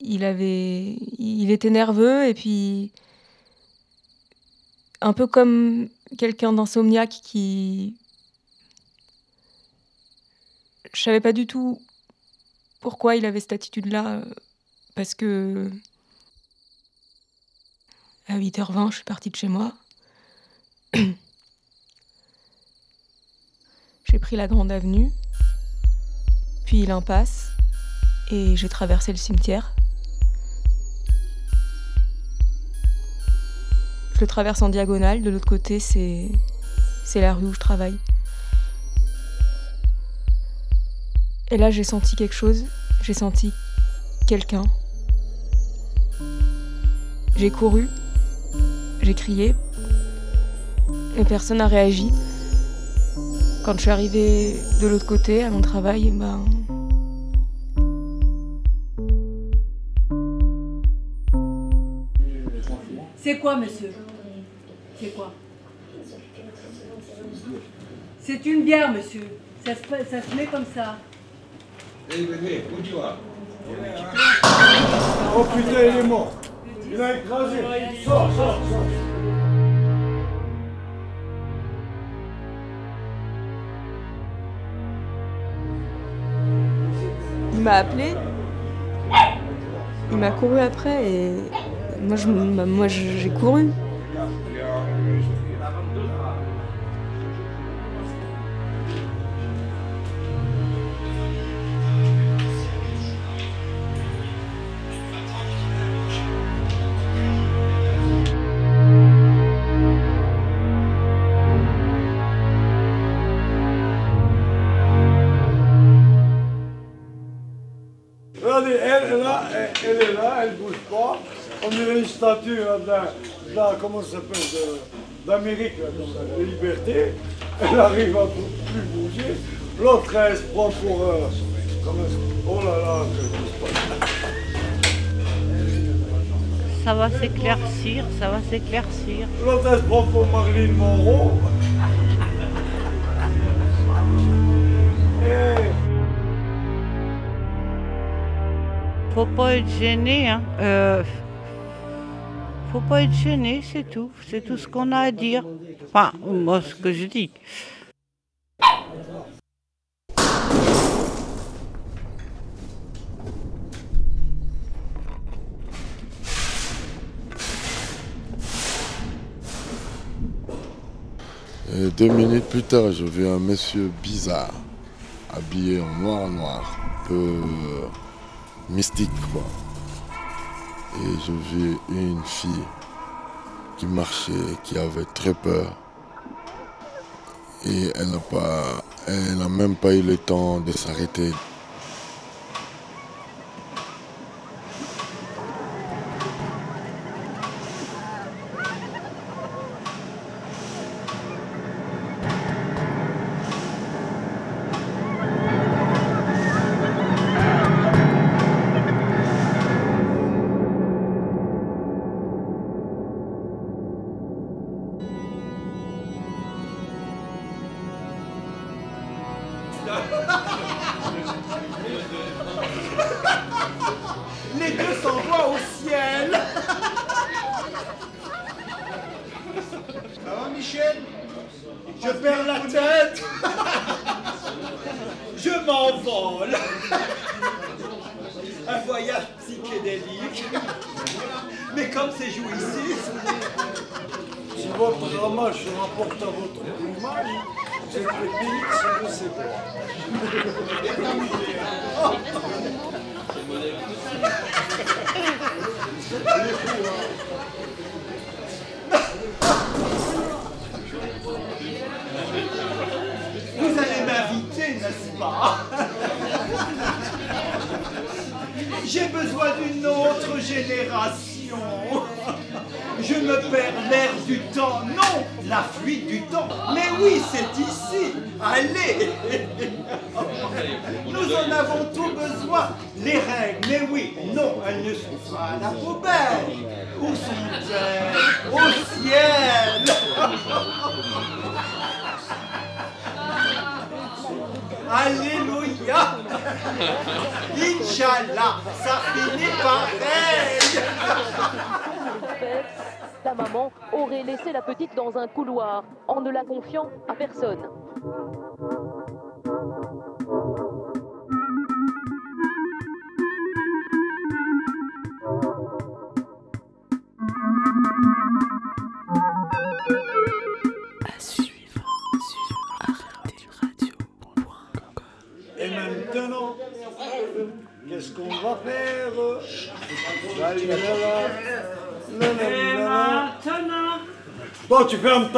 il avait, il était nerveux et puis un peu comme quelqu'un d'insomniaque qui, je savais pas du tout pourquoi il avait cette attitude-là, parce que à 8h20, je suis partie de chez moi. j'ai pris la grande avenue, puis l'impasse, et j'ai traversé le cimetière. Je le traverse en diagonale, de l'autre côté, c'est la rue où je travaille. Et là, j'ai senti quelque chose, j'ai senti quelqu'un. J'ai couru, j'ai crié, et personne n'a réagi. Quand je suis arrivée de l'autre côté, à mon travail, ben. C'est quoi, monsieur? C'est quoi C'est une bière, monsieur. Ça se, ça se met comme ça. Oh putain, il est mort. Il a écrasé. Sors, sors, sors. Il m'a appelé, il m'a couru après et moi je- moi, j'ai couru. Elle, est là, elle bouge pas. On dirait une statue là, de la- comment ça s'appelle, d'Amérique, de liberté. Elle arrive à plus bouger. L'autre, elle se prend pour. euh, oh là là, que- Ça va s'éclaircir, ça va s'éclaircir. l'autre, elle se prend pour Marilyn Monroe. Faut pas être gêné, hein. Euh, faut pas être gêné, c'est tout. C'est tout ce qu'on a à dire. Enfin, moi, ce que je dis. Et deux minutes plus tard, je vis un monsieur bizarre, habillé en noir noir, peu mystique quoi. Et je vis une fille qui marchait, qui avait très peur. Et elle n'a elle n'a même pas eu le temps de s'arrêter. Les deux s'envoient au ciel. Ça va, Michel? Je perds la tête. Je m'envole. Un voyage psychédélique. Mais comme c'est jouissif. Si votre ramage se rapporte à votre plumage, Vous allez m'inviter, n'est-ce pas? J'ai besoin d'une autre génération. Je me perds l'air du temps. Non, la fuite du temps. Mais oui, c'est ici. Allez. Nous en avons tout besoin. Les règles, mais oui, non, elles ne sont pas à la poubelle. Où sont-elles? Au ciel. Alléluia Inch'Allah, ça finit pareil. Sa maman aurait laissé la petite dans un couloir en ne la confiant à personne. Et maintenant, qu'est-ce qu'on va faire? La, la, la, la, la, la. Bon, tu fermes